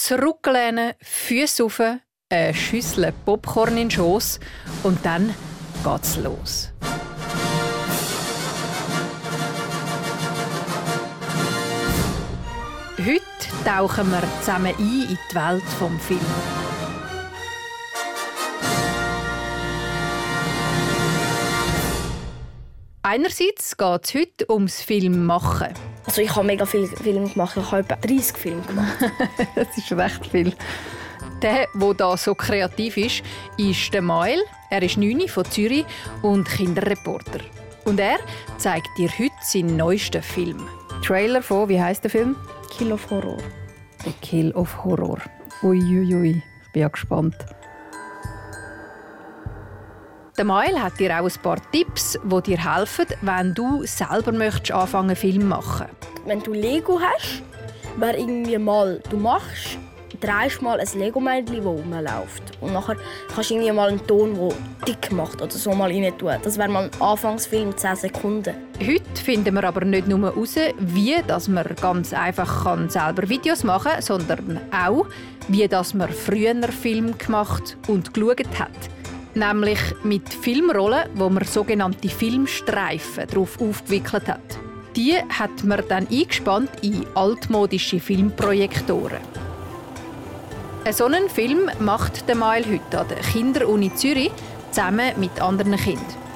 zurücklehnen, Füße auf, eine Schüssel Popcorn in den Schoss und dann geht's los. Heute tauchen wir zusammen ein in die Welt des Films. Einerseits geht es heute ums Filmmachen. Also ich habe mega viele Filme gemacht. Ich habe etwa 30 Filme gemacht. das ist recht viel. Der, der da so kreativ ist, ist der Mael. Er ist 9 von Zürich und Kinderreporter. Und er zeigt dir heute seinen neuesten Film. Trailer von, wie heißt der Film? Kill of Horror. The Kill of Horror. Uiuiui, ui, ui. ich bin ja gespannt. Der Mael hat dir auch ein paar Tipps, die dir helfen, wenn du selber möchtest anfangen Film machen. Wenn du Lego hast, wäre irgendwie mal, du machst, drehst mal ein Lego-Männchen, das rumläuft. Und nachher kannst du irgendwie mal einen Ton, der dick macht oder so mal rein tun. Das wäre mal ein Anfangsfilm, 10 Sekunden. Heute finden wir aber nicht nur heraus, wie dass man ganz einfach kann selber Videos machen kann, sondern auch, wie dass man früher Film gemacht und geschaut hat nämlich mit Filmrollen, wo man sogenannte Filmstreifen darauf aufgewickelt hat. Die hat man dann eingespannt in altmodische Filmprojektoren. Einen solchen Film macht der Mail heute an der Kinderuni Zürich zusammen mit anderen Kindern.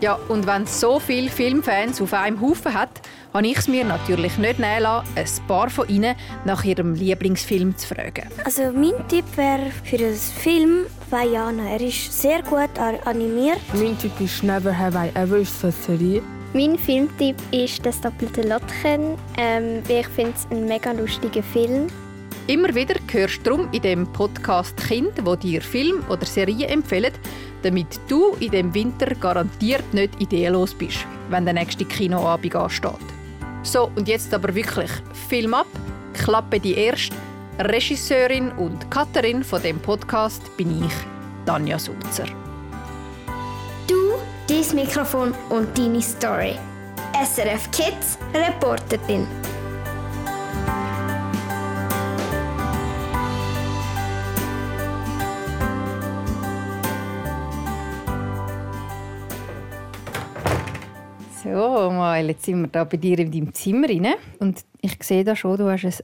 Ja, und wenn es so viele Filmfans auf einem Haufen hat, habe ich es mir natürlich nicht nehmen lassen, ein paar von ihnen nach ihrem Lieblingsfilm zu fragen. Also mein Tipp wäre für einen Film Vajana. Er ist sehr gut animiert. Mein Tipp ist Never Have I Ever, ist eine Serie. Mein Filmtipp ist «Das doppelte Lottchen». Ähm, ich finde es ein mega lustiger Film. Immer wieder hörst du darum in dem Podcast Kind, wo dir Film oder Serien empfehlen, damit du in dem Winter garantiert nicht ideenlos bist, wenn der nächste Kinoabend ansteht. So, und jetzt aber wirklich Film ab, Klappe die erste. Regisseurin und Cutterin von dem Podcast bin ich, Tanja Sulzer. Du, dein Mikrofon und deine Story. SRF Kids Reporterin. So, mal, jetzt sind wir da bei dir in deinem Zimmer rein. und ich sehe da schon, du hast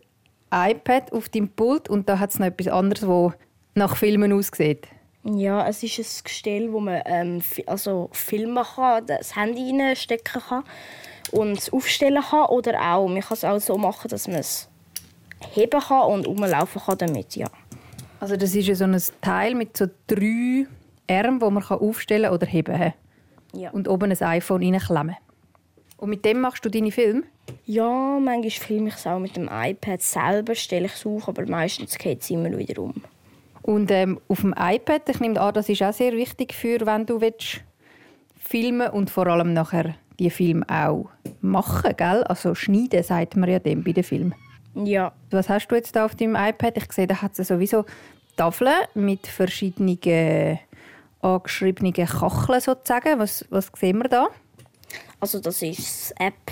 ein iPad auf deinem Pult und da hat es noch etwas anderes, das nach Filmen aussieht. Ja, es ist ein Gestell, wo man ähm, also filmen kann, das Handy reinstecken kann und es aufstellen kann. Oder auch, man kann es auch so machen, dass man es heben kann und rumlaufen kann damit, ja. Also das ist ja so ein Teil mit so drei Armen, wo man aufstellen oder heben kann. Ja. Und oben ein iPhone reinklemmen. Und mit dem machst du deine Filme? Ja, manchmal filme ich es auch mit dem iPad selber, stelle ich es auf, aber meistens geht es immer wieder um. Und ähm, auf dem iPad, ich nehme an, das ist auch sehr wichtig für, wenn du willst, filmen und vor allem nachher die Filme auch machen, gell? Also schneiden, sagt man ja dem bei den Filmen. Ja. Was hast du jetzt da auf deinem iPad? Ich sehe, da hat es sowieso Tafeln mit verschiedenen angeschriebenen Kacheln sozusagen. Was, was sehen wir da? Also das ist die App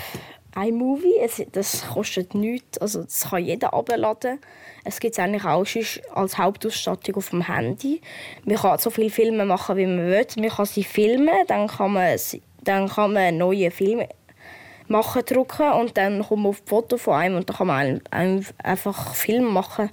iMovie. Es, das kostet nichts. Also das kann jeder abladen. Es gibt es eigentlich auch als Hauptausstattung auf dem Handy. Man kann so viele Filme machen, wie man will. Man kann sie filmen, dann kann man, dann kann man neue Filme machen drucken und dann kommt man auf Foto von einem und dann kann man einfach Film machen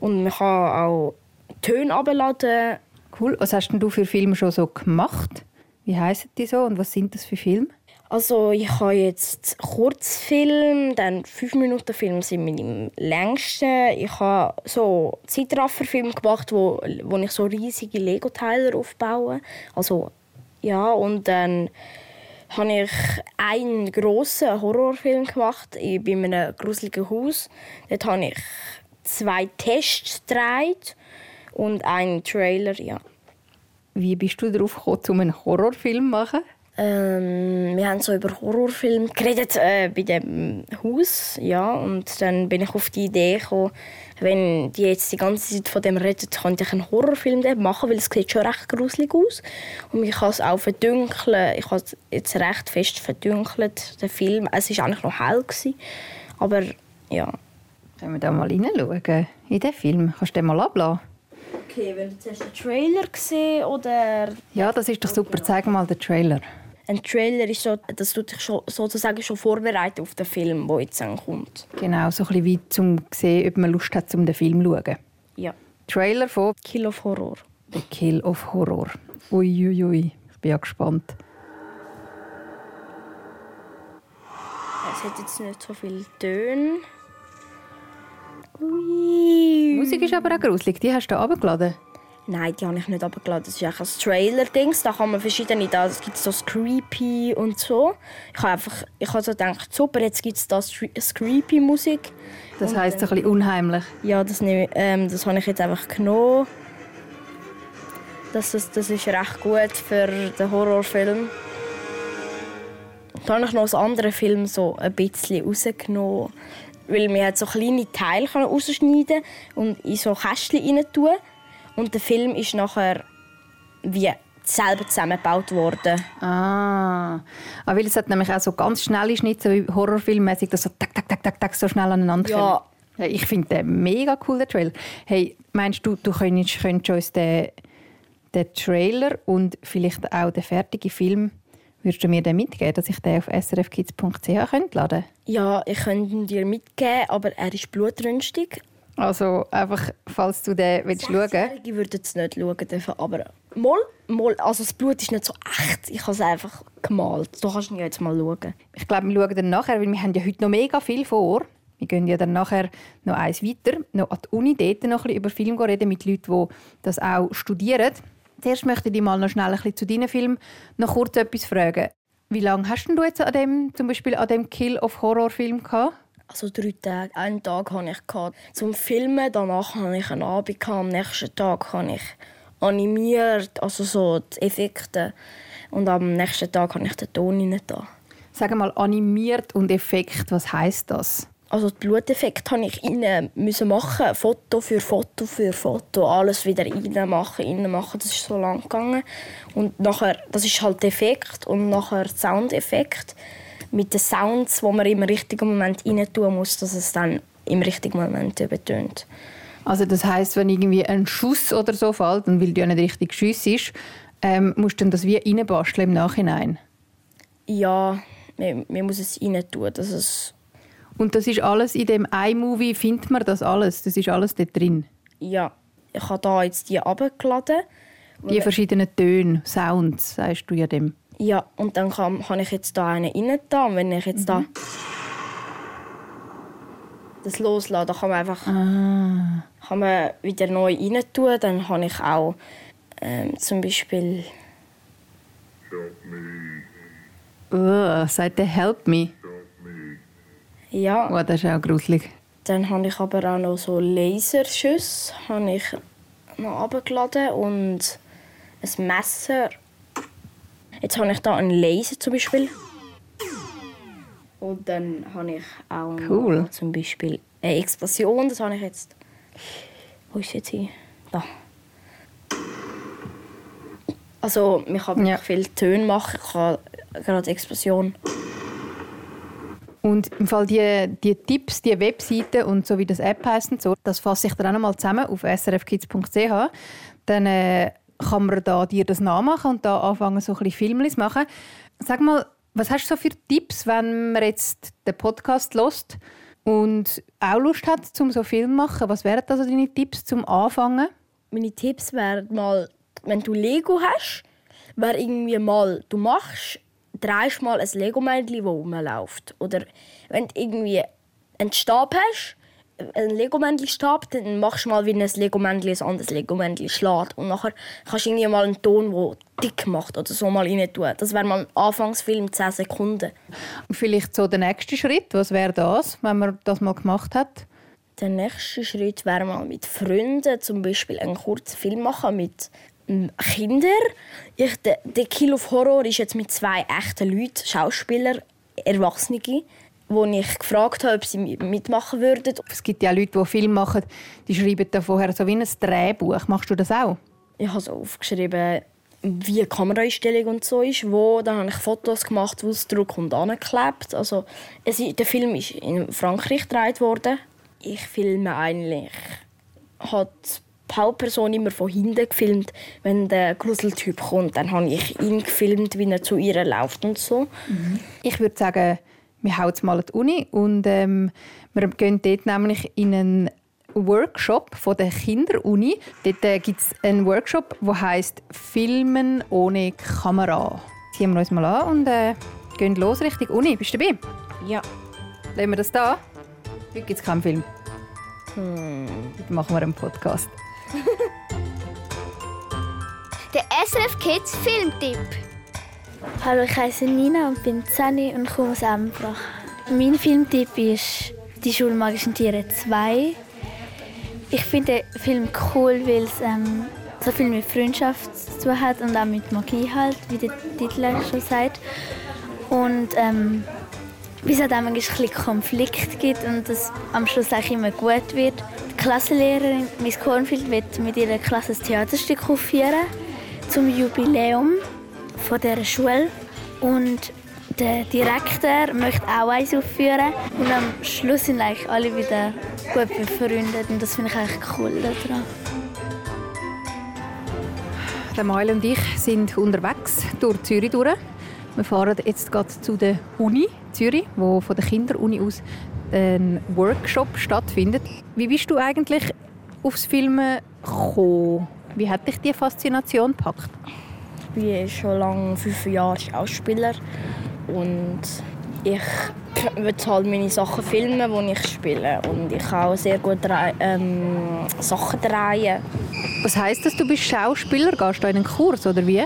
und man kann auch Töne abladen. Cool. Was hast denn du für Filme schon so gemacht? Wie heißen die so und was sind das für Filme? Also ich habe jetzt Kurzfilm, dann 5 Minuten Film sind meine längsten. Ich habe so Zeitrafferfilm gemacht, wo, wo ich so riesige Lego-Teile aufbaue. Also ja und dann habe ich einen grossen Horrorfilm gemacht in einem gruseligen Haus. Dort habe ich zwei Tests gedreht und einen Trailer, ja. Wie bist du darauf gekommen, um einen Horrorfilm zu machen? Ähm, wir haben so über Horrorfilme geredet äh, bei dem Haus, ja, und dann bin ich auf die Idee gekommen, wenn die jetzt die ganze Zeit von dem reden, könnte ich einen Horrorfilm machen, weil es sieht schon recht gruselig aus und ich kann es auch verdunkeln. Ich habe jetzt recht fest verdunkelt den Film. Es war eigentlich noch hell gewesen, aber ja. Können wir da mal reinschauen? In den Film? Kannst du den mal ablassen? Okay, wenn du zuerst den Trailer gesehen oder Ja, das ist doch super. Zeig mal den Trailer. Ein Trailer ist so, dass du dich schon, sozusagen schon vorbereitet auf den Film, der jetzt kommt. Genau, so ein bisschen wie zum sehen, ob man Lust hat, um den Film zu schauen. Ja. Trailer von Kill of Horror. The Kill of Horror. Uiuiui, ui, ui. ich bin ja gespannt. Es hat jetzt nicht so viele Töne. Ui. Die Musik ist aber auch gruselig. Die hast du abgeladen. Nein, die habe ich nicht abgeladen. Das ist einfach ein Trailer-Dings. Da kann man verschiedene... Da es gibt so Creepy und so. Ich habe einfach... Ich habe so gedacht, super, jetzt gibt es da Creepy-Musik. Das heisst, ein bisschen unheimlich. Ja, das, nehme, ähm, das habe ich jetzt einfach genommen. Das, das, das ist recht gut für den Horrorfilm. Dann habe ich noch aus anderen Filmen so ein bisschen rausgenommen. Weil wir halt so kleine Teile rausschneiden und in so Kästchen rein tun. Und der Film ist nachher wie selber zusammengebaut worden. Ah. Aber weil es hat nämlich auch so ganz schnelle Schnitte, so wie Horrorfilmmäßig, dass so tak, tak, tak, tak, tak so schnell aneinander Ja. kommen. Ja, ich finde den mega cool, den Trailer. Hey, meinst du, du könntest, könntest uns den, den Trailer und vielleicht auch den fertigen Film, würdest du mir den mitgeben, dass ich den auf srfkids.ch laden könnte? Ja, ich könnte ihn dir mitgeben, aber er ist blutrünstig. Also einfach, falls du den willst schauen willst. Ich würde es nicht schauen dürfen, aber mal, mal, also das Blut ist nicht so echt. Ich habe es einfach gemalt. Du kannst ihn ja jetzt mal schauen. Ich glaube, wir schauen dann nachher, weil wir haben ja heute noch mega viel vor. Wir gehen ja dann nachher noch eins weiter, noch an die Uni dort noch ein bisschen über Film reden mit Leuten, die das auch studieren. Zuerst möchte ich dich mal noch schnell ein bisschen zu deinen Film noch kurz etwas fragen. Wie lange hast denn du jetzt an dem, zum Beispiel an dem Kill of Horror Film gehabt? Also drei Tage. Einen Tag hatte ich zum Filmen, danach hatte ich einen Abend. Am nächsten Tag habe ich animiert, also so die Effekte. Und am nächsten Tag habe ich den Ton rein. da. Sag mal, animiert und Effekt, was heißt das? Also die Bluteffekte habe ich rein müssen machen, Foto für Foto für Foto, alles wieder rein machen, rein machen. Das ist so lang gegangen. Und nachher, das ist halt Effekt und nachher Soundeffekt mit den Sounds, wo man im richtigen Moment rein tun muss, dass es dann im richtigen Moment übertönt. Also das heißt, wenn irgendwie ein Schuss oder so fällt und weil du ja nicht richtig Schuss ist, ähm, musst du dann das wie reinbasteln im Nachhinein. Ja, man, man muss es rein tun, dass es Und das ist alles in dem iMovie, findet man das alles? Das ist alles dort drin? ja, ich habe da jetzt die abgeladen. Die verschiedenen Töne, Sounds, sagst du ja dem. Ja, und dann kann, kann ich jetzt da einen rein tun. Und wenn ich jetzt da das loslasse, dann kann man einfach kann man wieder neu rein tun. Dann habe ich auch ähm, zum Beispiel Uh, sagt der Help Me. ja, Oh, das ist auch gruselig. dann habe ich aber auch noch so Laserschüsse habe ich noch abgeladen und ein Messer. Jetzt habe ich da einen Laser zum Beispiel. Und dann habe ich auch Cool. zum Beispiel eine Explosion. Das habe ich jetzt. Wo ist jetzt hier? Da. Also, man kann Ja. viele Töne machen. Ich kann gerade Explosion. Und im Fall die, die Tipps, die Webseiten und so wie das App heisst und so, das fasse ich dann auch noch mal zusammen auf srfkids.ch. Dann äh, kann man da dir das nachmachen und da anfangen, so ein bisschen zu machen. Sag mal, was hast du so für Tipps, wenn man jetzt den Podcast lost und auch Lust hat, zum so Film machen? Was wären also deine Tipps zum Anfangen? meine Tipps wären mal, wenn du Lego hast, wäre irgendwie mal, du machst, drehst mal ein Lego-Männchen, das rumläuft. Oder wenn du irgendwie einen Stab hast, einen Lego-Männchen-Stab, dann machst du mal, wie ein Lego-Männchen ein anderes Lego-Männchen schlägt. Und nachher kannst du irgendwie mal einen Ton, der dick macht oder so mal rein tun. Das wäre mal ein Anfangsfilm, 10 Sekunden. Vielleicht so der nächste Schritt, was wäre das, wenn man das mal gemacht hat? Der nächste Schritt wäre mal mit Freunden zum Beispiel einen kurzen Film machen mit ähm, Kindern. Ich, der, der Kill of Horror ist jetzt mit zwei echten Leuten, Schauspieler, Erwachsene, wo ich gefragt habe, ob sie mitmachen würden. Es gibt ja Leute, die Film machen, die schreiben da vorher so wie ein Drehbuch. Machst du das auch? Ich habe so aufgeschrieben, wie die Kameraeinstellung und so ist, wo. Dann habe ich Fotos gemacht, wo es Druck und angeklebt. Also, es, der Film ist in Frankreich gedreht worden. Ich filme eigentlich hat die Hauptperson immer von hinten gefilmt. Wenn der Gruseltyp kommt, dann habe ich ihn gefilmt, wie er zu ihr läuft und so. Ich würde sagen, wir hauen jetzt mal an die Uni und ähm, wir gehen dort nämlich in einen Workshop von der Kinderuni. Dort äh, gibt es einen Workshop, der heißt Filmen ohne Kamera. Ziehen wir uns mal an und äh, gehen los Richtung Uni. Bist du dabei? Ja. Lassen wir das da? Heute gibt es keinen Film. Heute machen wir einen Podcast. Der SRF Kids Filmtipp. Hallo, ich heiße Nina und bin 10 und komme aus Embrach. Mein Filmtipp ist «Die schulmagischen Tiere 2». Ich finde den Film cool, weil es ähm, so viel mit Freundschaft zu tun hat und auch mit Magie halt, wie der Titel schon sagt. Und ähm, wie es halt auch manchmal ein bisschen Konflikt gibt und es am Schluss auch immer gut wird. Die Klassenlehrerin Miss Cornfield wird mit ihrer Klasse ein Theaterstück aufführen zum Jubiläum von dieser Schule. Und der Direktor möchte auch eins aufführen. Und am Schluss sind eigentlich alle wieder gut befreundet. Und das finde ich eigentlich cool daran. Der Mail und ich sind unterwegs durch Zürich durch. Wir fahren jetzt gerade zu der Uni Zürich, wo von der Kinderuni aus ein Workshop stattfindet. Wie bist du eigentlich aufs Filmen gekommen? Wie hat dich die Faszination gepackt? Ich bin schon lange fünf Jahre Schauspieler und ich will halt meine Sachen filmen, die ich spiele. Und ich kann auch sehr gut ähm, Sachen drehen. Was heißt das? Du bist Schauspieler? Gehst du in einen Kurs oder wie?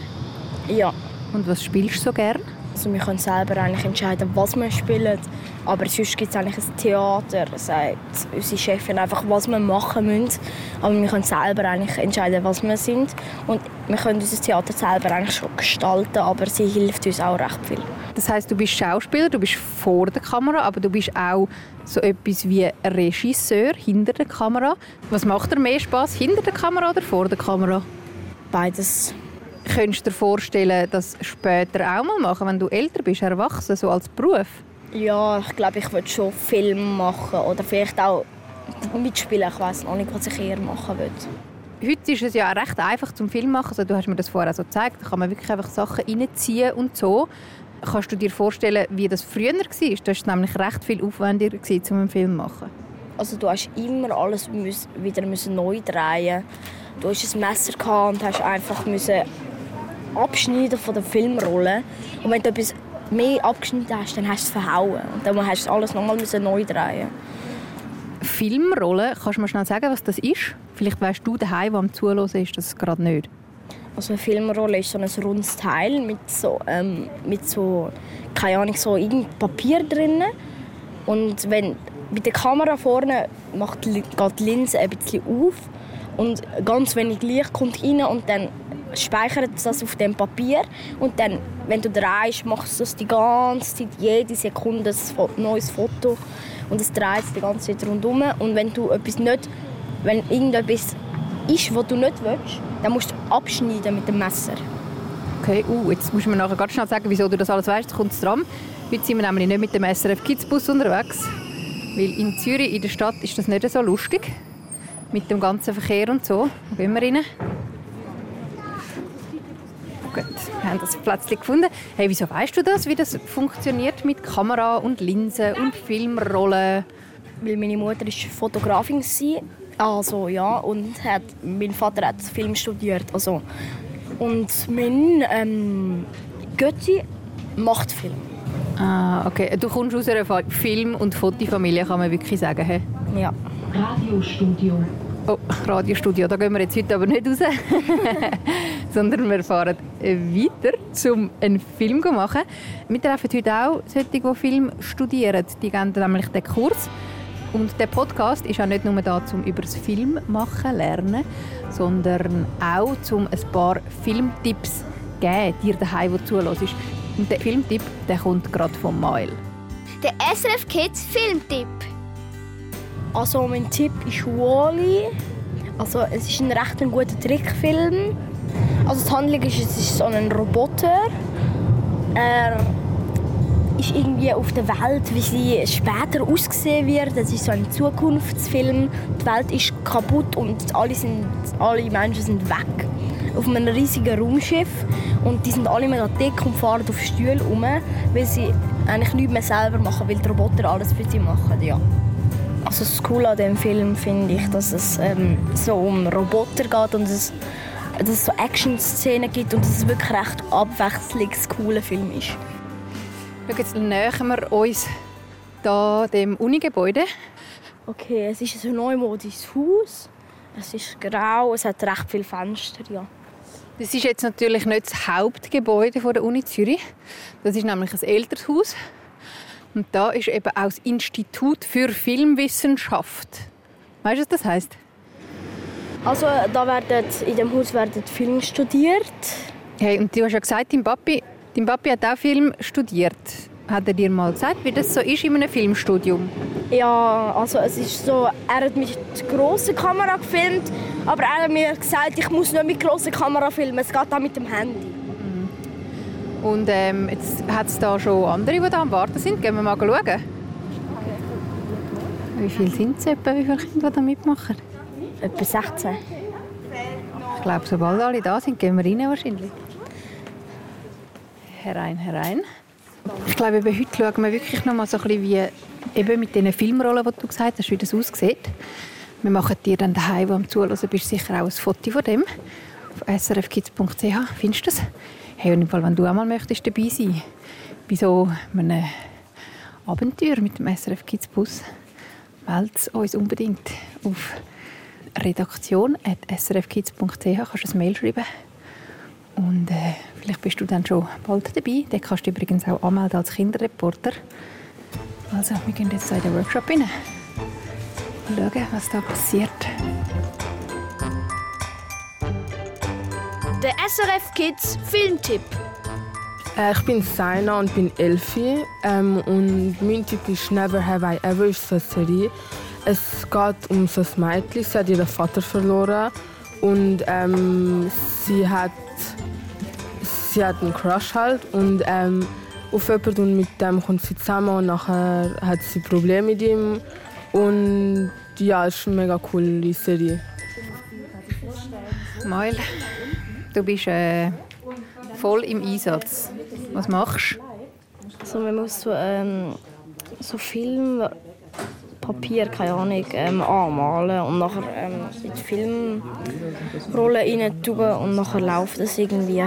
Ja, Und was spielst du so gern? Also wir können selber eigentlich entscheiden, was wir spielen. Aber sonst gibt es eigentlich ein Theater, sagt unsere Chefin einfach, was wir machen müssen. Aber wir können selber eigentlich entscheiden, was wir sind. Und wir können unser Theater selber eigentlich schon gestalten, aber sie hilft uns auch recht viel. Das heißt, du bist Schauspieler, du bist vor der Kamera, aber du bist auch so etwas wie Regisseur hinter der Kamera. Was macht dir mehr Spaß, hinter der Kamera oder vor der Kamera? Beides. Könntest du dir vorstellen, das später auch mal machen, wenn du älter bist, erwachsen, so als Beruf? Ja, ich glaube, ich würde schon Film machen oder vielleicht auch mitspielen. Ich weiß noch nicht, was ich eher machen würde. Heute ist es ja recht einfach zum Film machen. Also, du hast mir das vorher so gezeigt. Da kann man wirklich einfach Sachen reinziehen und so. Kannst du dir vorstellen, wie das früher war? Das war nämlich recht viel aufwendiger, um einen Film zu machen. Also du hast immer alles wieder müssen neu drehen. Du hast ein Messer gehabt und hast einfach müssen abschneiden von der Filmrolle. Und wenn du etwas mehr abgeschnitten hast, dann hast du es verhauen. Und dann hast du alles nochmal neu drehen. Filmrolle, kannst du mir schnell sagen, was das ist? Vielleicht weißt du daheim, der am Zuhören ist, das gerade nicht. Also eine Filmrolle ist so ein rundes Teil mit so, ähm, mit so keine Ahnung, so irgendein Papier drin. Und wenn mit der Kamera vorne macht, geht die Linse ein bisschen auf und ganz wenig Licht kommt rein und dann speichert das auf dem Papier und dann, wenn du drehst, machst du das die ganze Zeit, jede Sekunde ein neues Foto und es dreht sich die ganze Zeit rundherum und wenn du etwas nicht, wenn irgendetwas ist, was du nicht willst, dann musst du abschneiden mit dem Messer. Okay, uh, jetzt musst du mir nachher ganz schnell sagen, wieso du das alles weißt. Kommt dran. Heute sind wir nämlich nicht mit dem SRF Kids Bus unterwegs, weil in Zürich, in der Stadt, ist das nicht so lustig. Mit dem ganzen Verkehr und so. Gehen wir rein? Gut, wir haben das Plätzchen gefunden. Hey, wieso weißt du das, wie das funktioniert mit Kamera und Linsen und Filmrollen? weil meine Mutter ist Fotografin war. Also ja, und hat, mein Vater hat Film studiert. Also. Und mein ähm, Götti macht Film. Ah, okay. Du kommst aus einer Film- und Fotofamilie, kann man wirklich sagen. He? Ja. Radiostudio. Oh, Radiostudio, da gehen wir jetzt heute aber nicht raus. Sondern wir fahren weiter, um einen Film zu machen. Wir treffen heute auch solche, die Film studieren. Die gehen nämlich den Kurs. Und der Podcast ist auch nicht nur da, um über das Film machen zu lernen, sondern auch, um ein paar Filmtipps zu geben, dir daheim, wo zuhörst. Und der Filmtipp der kommt gerade vom Mail. Der SRF Kids Filmtipp. Also mein Tipp ist Wally. Also es ist ein recht ein guter Trickfilm. Also die Handlung ist, es ist so ein Roboter. Er ist irgendwie auf der Welt, wie sie später aussehen wird. Es ist so ein Zukunftsfilm. Die Welt ist kaputt und alle, sind, alle Menschen sind weg. Auf einem riesigen Raumschiff. Und die sind alle mega dick und fahren auf Stühlen rum, weil sie eigentlich nichts mehr selber machen, weil die Roboter alles für sie machen. Ja. Also das Coole an dem Film finde ich, dass es ähm, so um Roboter geht und es, dass es so Action-Szenen gibt und dass es wirklich recht abwechslungscooler Film ist. Schau, jetzt nähern wir uns da dem Unigebäude. Okay, es ist ein neumodisches Haus. Es ist grau, es hat recht viele Fenster. Ja. Das ist jetzt natürlich nicht das Hauptgebäude der Uni Zürich. Das ist nämlich ein älteres Haus. Und da ist eben auch das Institut für Filmwissenschaft. Weißt du, was das heißt? Also da werden, in dem Haus werden Film studiert. Hey, und du hast ja gesagt, dein Papi, dein Papi hat auch Film studiert. Hat er dir mal gesagt, wie das so ist in einem Filmstudium? Ja, also es ist so, er hat mit großer Kamera gefilmt, aber er hat mir gesagt, ich muss nicht mit großer Kamera filmen, es geht auch mit dem Handy. Und ähm, jetzt hat es da schon andere, die da am Warten sind. Gehen wir mal schauen. Wie viele sind es etwa? Wie viele Kinder, die da mitmachen? Etwa 16. Ich glaube, sobald alle da sind, gehen wir rein wahrscheinlich. Herein, herein. Ich glaube, eben heute schauen wir wirklich noch mal so ein bisschen wie eben mit diesen Filmrollen, die du gesagt hast, wie das aussieht. Wir machen dir dann daheim, wo am Zuhören bist, sicher auch ein Foto von dem. Auf srfkids.ch findest du das. Hey, und im Fall, wenn du auch mal möchtest dabei sein bei so einem Abenteuer mit dem SRF Kids Bus, melde uns unbedingt auf redaktion.srfkids.ch. Kannst du ein Mail schreiben. Und äh, vielleicht bist du dann schon bald dabei. Den kannst du übrigens auch anmelden als Kinderreporter. Also, wir gehen jetzt in den Workshop rein. Schauen, was da passiert. Der SRF Kids Filmtipp. Äh, ich bin Saina und bin Elfi. Ähm, und mein Tipp ist Never Have I Ever ist so eine Serie. Es geht um so ein Mädchen, sie hat ihren Vater verloren und ähm, sie hat sie hat einen Crush halt und ähm, auf jemanden und mit dem kommt sie zusammen und nachher hat sie Probleme mit ihm und ja, es ist eine mega coole Serie. Mail, du bist äh, voll im Einsatz. Was machst du? Also man muss so, ähm, so Film, Papier, keine Ahnung, ähm, anmalen und nachher ähm, in die Filmrolle rein tun und nachher läuft es irgendwie.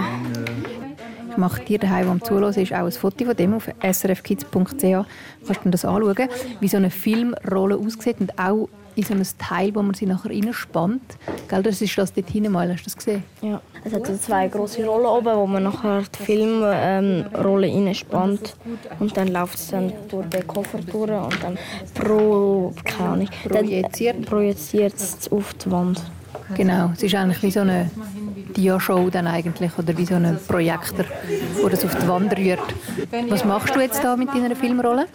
Ich mache dir daheim, am Zuhören ist auch ein Foto von dem auf srfkids.ch. Kannst du das anschauen, wie so eine Filmrolle aussieht und auch in so ein Teil, wo man sie nachher reinspannt. Gell, das ist das dort hinten mal, hast du das gesehen? Ja, es hat so zwei große Rollen oben, wo man nachher die Filmrolle ähm, reinspannt und dann läuft es dann durch den Koffer durch und dann pro, keine Ahnung, Projiziert. projiziert es auf die Wand. Genau, es ist eigentlich wie so eine Dia-Show dann eigentlich oder wie so ein Projektor, der das auf die Wand rührt. Was machst du jetzt da mit deiner Filmrolle?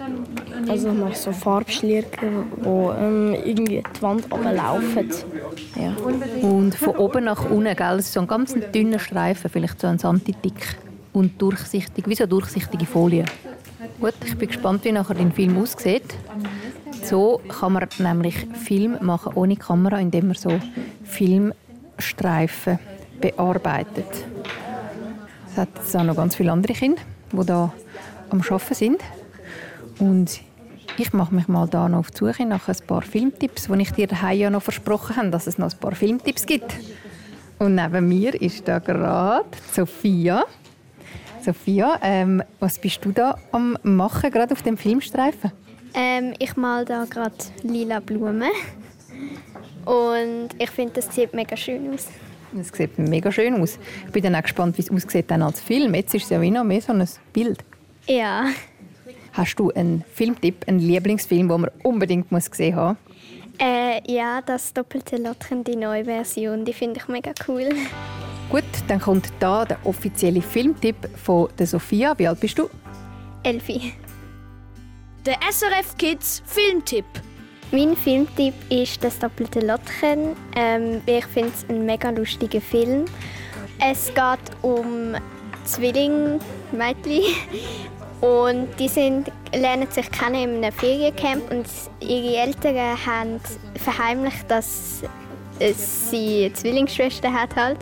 Also ich mache so Farbschlierke, die ähm, irgendwie die Wand runterlaufen. Ja. Und von oben nach unten, gell? Das ist so ein ganz dünner Streifen, vielleicht so ein Santidick und durchsichtig, wie so eine durchsichtige Folie. Gut, ich bin gespannt, wie nachher dein Film aussieht. So kann man nämlich Film machen ohne Kamera, indem man so Filmstreifen bearbeitet. Es hat jetzt auch noch ganz viele andere Kinder, die da am Arbeiten sind. Und ich mache mich mal da noch auf die Suche nach ein paar Filmtipps, die ich dir daheim ja noch versprochen habe, dass es noch ein paar Filmtipps gibt. Und neben mir ist da gerade Sophia. Sophia, ähm, was bist du da am machen, gerade auf dem Filmstreifen? Ähm, ich male da gerade lila Blumen. Und ich finde, das sieht mega schön aus. Das sieht mega schön aus. Ich bin dann auch gespannt, wie es aussieht dann als Film. Jetzt ist es ja wie noch mehr so ein Bild. Ja. Hast du einen Filmtipp, einen Lieblingsfilm, den man unbedingt muss gesehen haben Äh, ja, das doppelte Lottchen, die neue Version, die finde ich mega cool. Gut, dann kommt da der offizielle Filmtipp von der Sophia. Wie alt bist du? Elfi. Der SRF Kids Filmtipp. Mein Filmtipp ist das doppelte Lottchen. Ähm, ich finde es ein mega lustiger Film. Es geht um Zwilling-Mädchen Und die sind, lernen sich kennen in einem Feriencamp und ihre Eltern haben verheimlicht, dass sie eine Zwillingsschwester hat halt.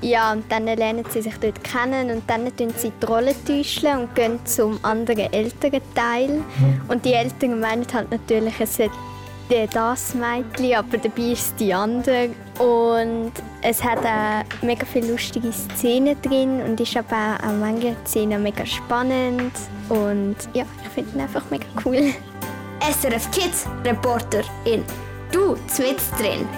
Ja, und dann lernen sie sich dort kennen und dann tun sie die Rolle täuschen und gehen zum anderen älteren Teil. Und die Eltern meinen halt natürlich, es sei das Mädchen, aber dabei ist die andere. Und es hat auch mega viele lustige Szenen drin und ist aber auch manche Szenen mega spannend. Und ja, ich finde ihn einfach mega cool. SRF Kids Reporterin. Du, zwitz drin.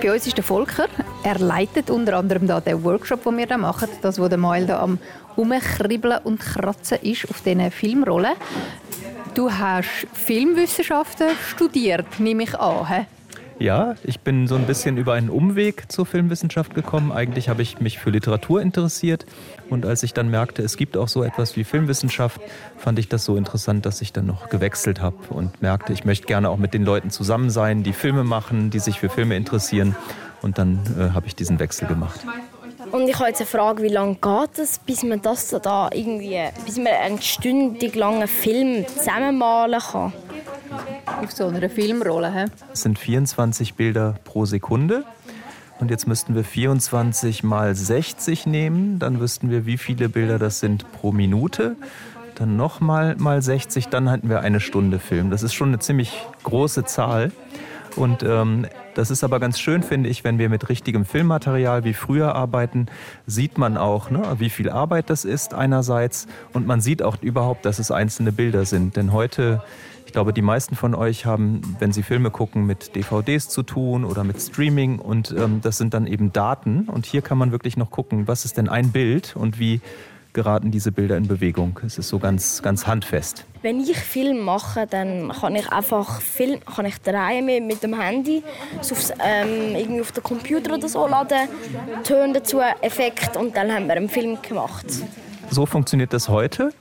Bei uns ist der Volker. Er leitet unter anderem da den Workshop, den wir da machen. Das, wo der Mael da am Umkribbeln und Kratzen ist auf diesen Filmrollen. Du hast Filmwissenschaften studiert, nehme ich an. He? Ja, ich bin so ein bisschen über einen Umweg zur Filmwissenschaft gekommen. Eigentlich habe ich mich für Literatur interessiert und als ich dann merkte, es gibt auch so etwas wie Filmwissenschaft, fand ich das so interessant, dass ich dann noch gewechselt habe und merkte, ich möchte gerne auch mit den Leuten zusammen sein, die Filme machen, die sich für Filme interessieren und dann äh, habe ich diesen Wechsel gemacht. Und ich habe jetzt eine Frage, wie lange geht es, bis man das da irgendwie, bis man einen stündig langen Film zusammenmalen kann? Auf so einer Filmrolle, hä? Es sind 24 Bilder pro Sekunde. Und jetzt müssten wir 24 mal 60 nehmen. Dann wüssten wir, wie viele Bilder das sind pro Minute. Dann nochmal mal 60, dann hätten wir eine Stunde Film. Das ist schon eine ziemlich große Zahl. Und ähm, das ist aber ganz schön, finde ich, wenn wir mit richtigem Filmmaterial wie früher arbeiten, sieht man auch, ne, wie viel Arbeit das ist einerseits und man sieht auch überhaupt, dass es einzelne Bilder sind. Denn heute ich glaube, die meisten von euch haben, wenn sie Filme gucken, mit DVDs zu tun oder mit Streaming und ähm, das sind dann eben Daten. Und hier kann man wirklich noch gucken, was ist denn ein Bild und wie geraten diese Bilder in Bewegung. Es ist so ganz, ganz handfest. Wenn ich Film mache, dann kann ich einfach Film, kann ich drehen mit, dem Handy, so aufs, ähm, irgendwie auf den Computer oder so laden, Töne dazu, Effekt und dann haben wir einen Film gemacht. So funktioniert das heute.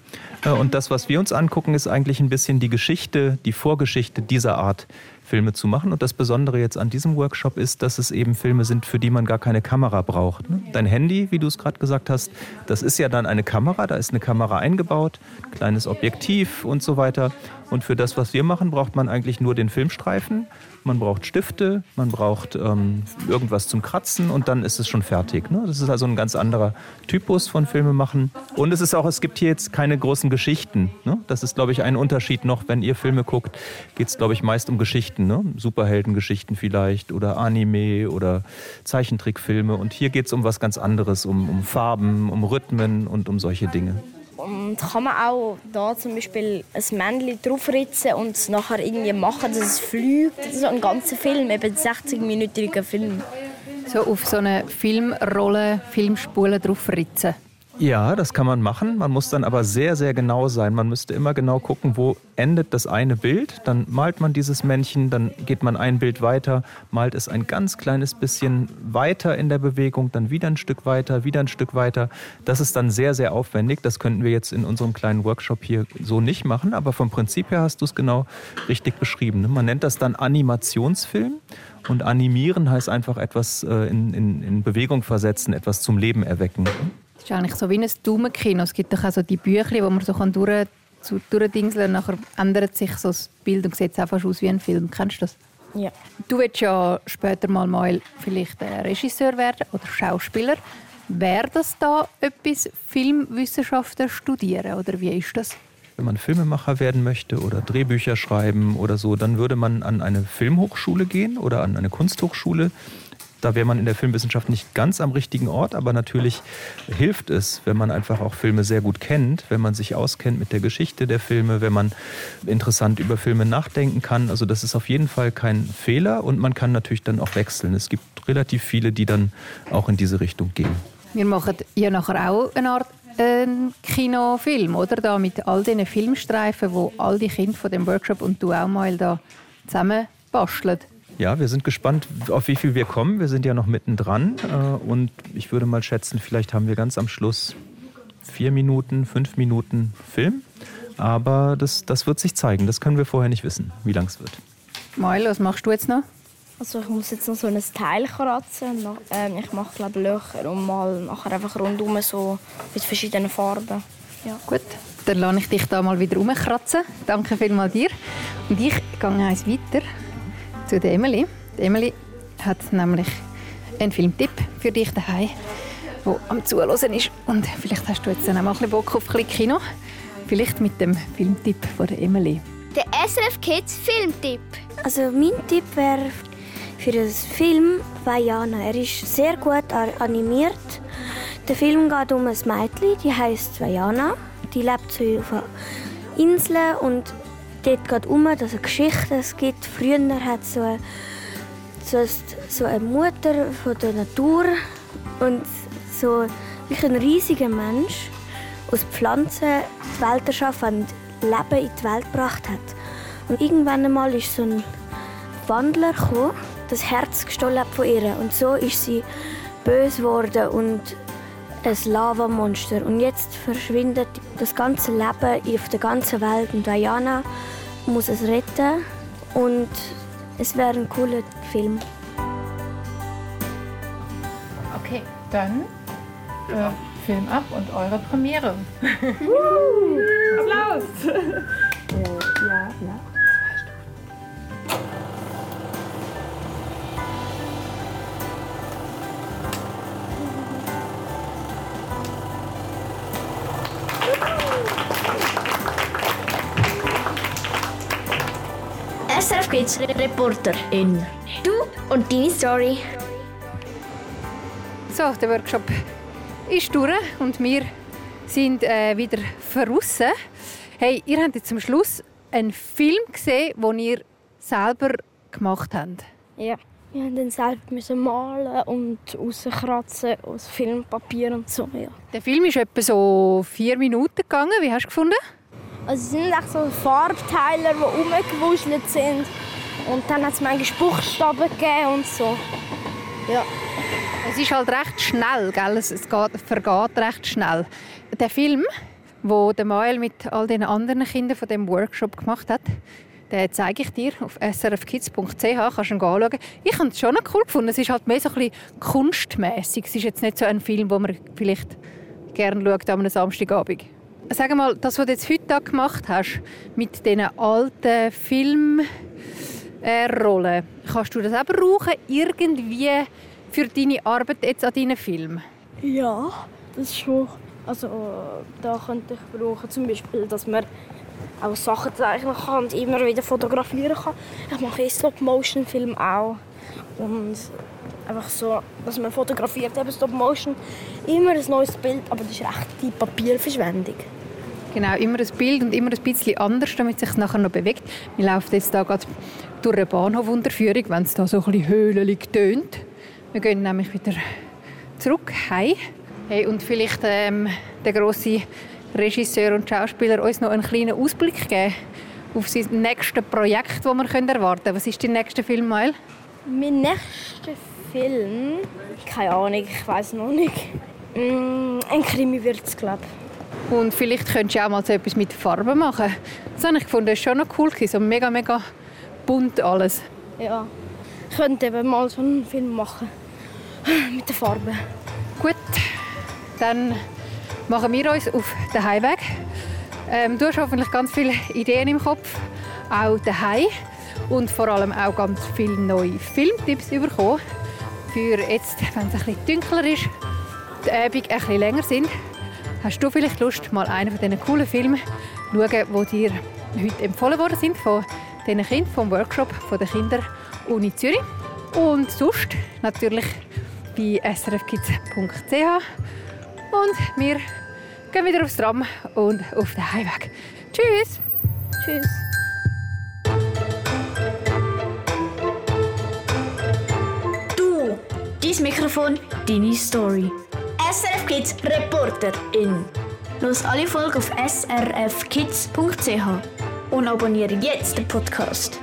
Äh, und das, was wir uns angucken, ist eigentlich ein bisschen die Geschichte, die Vorgeschichte dieser Art Filme zu machen. Und das Besondere jetzt an diesem Workshop ist, dass es eben Filme sind, für die man gar keine Kamera braucht. Ne? Dein Handy, wie du es gerade gesagt hast, das ist ja dann eine Kamera, da ist eine Kamera eingebaut, kleines Objektiv und so weiter. Und für das, was wir machen, braucht man eigentlich nur den Filmstreifen man braucht Stifte, man braucht ähm, irgendwas zum Kratzen und dann ist es schon fertig. Ne? Das ist also ein ganz anderer Typus von Filmemachen. Und es ist auch, es gibt hier jetzt keine großen Geschichten. Ne? Das ist, glaube ich, ein Unterschied noch. Wenn ihr Filme guckt, geht es, glaube ich, meist um Geschichten. Ne? Superheldengeschichten vielleicht oder Anime oder Zeichentrickfilme. Und hier geht es um was ganz anderes, um, um Farben, um Rhythmen und um solche Dinge. Und kann man auch da zum Beispiel ein Männchen draufritzen und es nachher irgendwie machen, dass es fliegt. So ein ganzer Film, eben 60-minütiger Film. So auf so eine Filmrolle, Filmspule draufritzen. Ja, das kann man machen. Man muss dann aber sehr, sehr genau sein. Man müsste immer genau gucken, wo endet das eine Bild. Dann malt man dieses Männchen, dann geht man ein Bild weiter, malt es ein ganz kleines bisschen weiter in der Bewegung, dann wieder ein Stück weiter, wieder ein Stück weiter. Das ist dann sehr, sehr aufwendig. Das könnten wir jetzt in unserem kleinen Workshop hier so nicht machen. Aber vom Prinzip her hast du es genau richtig beschrieben. Ne? Man nennt das dann Animationsfilm. Und animieren heißt einfach etwas äh, in, in, in Bewegung versetzen, etwas zum Leben erwecken. Das ist eigentlich so wie ein Daumenkino. Es gibt doch auch so die Bücher, wo man so kann durch, so durchdingseln und nachher ändert sich so das Bild und sieht einfach aus wie ein Film. Kennst du das? Ja. Du willst ja später mal, mal vielleicht Regisseur werden oder Schauspieler. Wäre das da etwas, Filmwissenschaften studieren oder wie ist das? Wenn man Filmemacher werden möchte oder Drehbücher schreiben oder so, dann würde man an eine Filmhochschule gehen oder an eine Kunsthochschule. Da wäre man in der Filmwissenschaft nicht ganz am richtigen Ort, aber natürlich hilft es, wenn man einfach auch Filme sehr gut kennt, wenn man sich auskennt mit der Geschichte der Filme, wenn man interessant über Filme nachdenken kann. Also das ist auf jeden Fall kein Fehler und man kann natürlich dann auch wechseln. Es gibt relativ viele, die dann auch in diese Richtung gehen. Wir machen ja nachher auch eine Art äh, Kinofilm, oder? Da mit all diesen Filmstreifen, wo all die Kinder von dem Workshop und du auch mal da zusammen basteln. Ja, wir sind gespannt, auf wie viel wir kommen. Wir sind ja noch mittendran. Äh, und ich würde mal schätzen, vielleicht haben wir ganz am Schluss vier Minuten, fünf Minuten Film. Aber das, das wird sich zeigen. Das können wir vorher nicht wissen, wie lang es wird. Mail, was machst du jetzt noch? Also ich muss jetzt noch so ein Teil kratzen. Ähm, ich mache glaube Löcher und mal nachher einfach rundum so mit verschiedenen Farben. Ja. Gut, dann lasse ich dich da mal wieder rumkratzen. Danke vielmals dir. Und ich gehe eins weiter zu der Emily. Die Emily hat nämlich einen Filmtipp für dich daheim, der am Zuhören ist. Und vielleicht hast du jetzt dann auch mal ein bisschen Bock auf ein bisschen Kino. Vielleicht mit dem Filmtipp von der Emily. Der SRF Kids Filmtipp. Also mein Tipp wäre für den Film Vajana. Er ist sehr gut animiert. Der Film geht um ein Mädchen, die heißt Vajana. Die lebt so auf einer Insel und dort geht um, dass es gibt. Früher hat so eine, so, so eine Mutter von der Natur und so wie ein riesiger Mensch aus Pflanzen die Welt erschaffen und Leben in die Welt gebracht hat. Und irgendwann einmal ist so ein Wandler gekommen, das Herz gestohlen hat von ihr. Und so ist sie böse geworden und ein Lavamonster. Und jetzt verschwindet das ganze Leben auf der ganzen Welt. Und Diana muss es retten. Und es wäre ein cooler Film. Okay, dann äh, Film ab und eure Premiere. Applaus! Ja, ja. Kids Reporter in Du und deine Story. So, der Workshop ist durch und wir sind äh, wieder verrissen. Hey, ihr habt jetzt zum Schluss einen Film gesehen, den ihr selber gemacht habt. Ja. Wir mussten dann selber müssen malen und rauskratzen aus Filmpapier und so. Ja. Der Film ist etwa so vier Minuten gegangen. Wie hast du gefunden? Also es sind so Farbteile, die rumgewuschelt sind. Und dann hat es manchmal Buchstaben gegeben und so. Ja. Es ist halt recht schnell, gell? es es geht, vergeht recht schnell. Der Film, wo der Mael mit all den anderen Kindern von dem Workshop gemacht hat, den zeige ich dir auf srfkids.ch, kannst du ihn anschauen. Ich habe es schon cool gefunden. Es ist halt mehr so ein bisschen kunstmäßig. Es ist jetzt nicht so ein Film, wo man vielleicht gerne schaut an einem Samstagabend. Sag mal, das, was du jetzt heute gemacht hast, mit diesen alten Filmrollen, kannst du das auch brauchen, irgendwie für deine Arbeit jetzt an deinen Film? Ja, das schon. Also da könnte ich brauchen, zum Beispiel, dass man auch Sachen zeichnen kann und immer wieder fotografieren kann. Ich mache eh Stop-Motion-Film auch. Und einfach so, dass man fotografiert, eben Stop-Motion, immer ein neues Bild, aber das ist echt die Papierverschwendung. Genau, immer ein Bild und immer ein bisschen anders, damit es sich nachher noch bewegt. Wir laufen jetzt da gerade durch eine Bahnhofunterführung, wenn es da so ein bisschen höhlig tönt. Wir gehen nämlich wieder zurück heim. Hey, und vielleicht ähm, der große Regisseur und Schauspieler uns noch einen kleinen Ausblick geben auf sein nächstes Projekt, das wir erwarten können. Was ist dein nächster Film, Mael? Mein nächster Film, keine Ahnung, ich weiß noch nicht. Mm, ein Krimi wird es, glaube. Und vielleicht könntest du auch mal so etwas mit Farben machen. Das habe ich gefunden, das war schon noch cool. So mega, mega bunt alles. Ja, ich könnte eben mal so einen Film machen. Mit den Farben. Gut, dann machen wir uns auf den Heimweg. Ähm, du hast hoffentlich ganz viele Ideen im Kopf, auch daheim und vor allem auch ganz viele neue Filmtipps bekommen. Für jetzt, wenn es ein bisschen dunkler ist, die ein bisschen länger sind, hast du vielleicht Lust, mal einen von diesen coolen Filmen zu schauen, die dir heute empfohlen worden sind von diesen Kindern vom Workshop von der Kinderuni Zürich. Und sonst natürlich bei srfkids.ch. Und wir gehen wieder aufs Tram und auf den Heimweg. Tschüss! Tschüss! Dein Mikrofon, deine Story. SRF Kids Reporter in. Los alle Folgen auf srfkids.ch und abonniere jetzt den Podcast.